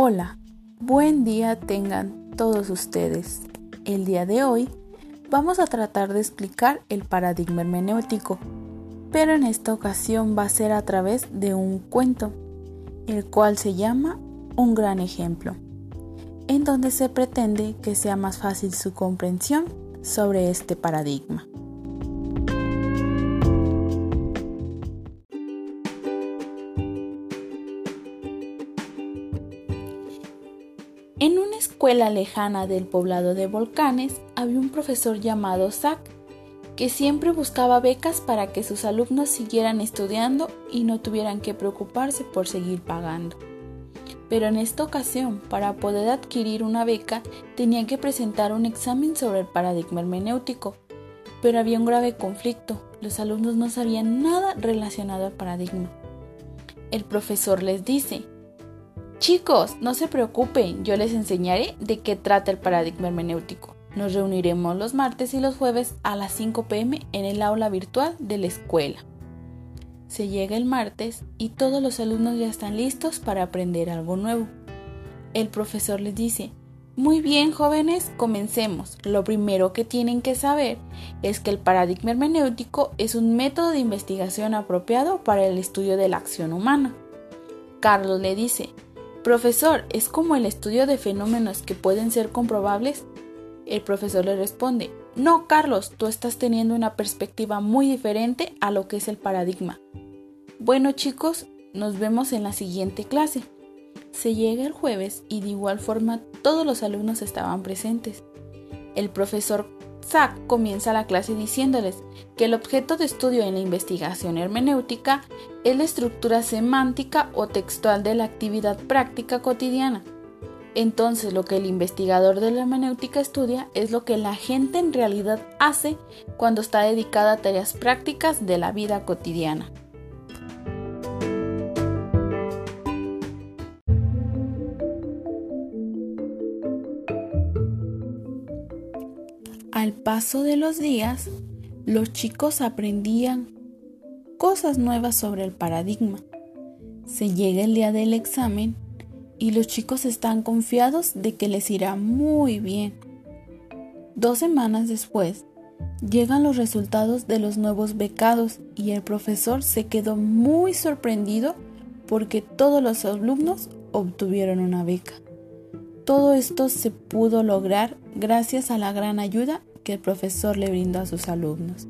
Hola, buen día tengan todos ustedes. El día de hoy vamos a tratar de explicar el paradigma hermenéutico, pero en esta ocasión va a ser a través de un cuento, el cual se llama Un gran ejemplo, en donde se pretende que sea más fácil su comprensión sobre este paradigma. Escuela lejana del poblado de Volcanes había un profesor llamado Zack que siempre buscaba becas para que sus alumnos siguieran estudiando y no tuvieran que preocuparse por seguir pagando. Pero en esta ocasión, para poder adquirir una beca, tenían que presentar un examen sobre el paradigma hermenéutico. Pero había un grave conflicto, los alumnos no sabían nada relacionado al paradigma. El profesor les dice, Chicos, no se preocupen, yo les enseñaré de qué trata el paradigma hermenéutico. Nos reuniremos los martes y los jueves a las 5 pm en el aula virtual de la escuela. Se llega el martes y todos los alumnos ya están listos para aprender algo nuevo. El profesor les dice, muy bien jóvenes, comencemos. Lo primero que tienen que saber es que el paradigma hermenéutico es un método de investigación apropiado para el estudio de la acción humana. Carlos le dice, Profesor, ¿es como el estudio de fenómenos que pueden ser comprobables? El profesor le responde, no, Carlos, tú estás teniendo una perspectiva muy diferente a lo que es el paradigma. Bueno chicos, nos vemos en la siguiente clase. Se llega el jueves y de igual forma todos los alumnos estaban presentes. El profesor Zack comienza la clase diciéndoles que el objeto de estudio en la investigación hermenéutica es la estructura semántica o textual de la actividad práctica cotidiana. Entonces lo que el investigador de la hermenéutica estudia es lo que la gente en realidad hace cuando está dedicada a tareas prácticas de la vida cotidiana. Al paso de los días, los chicos aprendían cosas nuevas sobre el paradigma. Se llega el día del examen y los chicos están confiados de que les irá muy bien. Dos semanas después, llegan los resultados de los nuevos becados y el profesor se quedó muy sorprendido porque todos los alumnos obtuvieron una beca. Todo esto se pudo lograr gracias a la gran ayuda que el profesor le brindó a sus alumnos.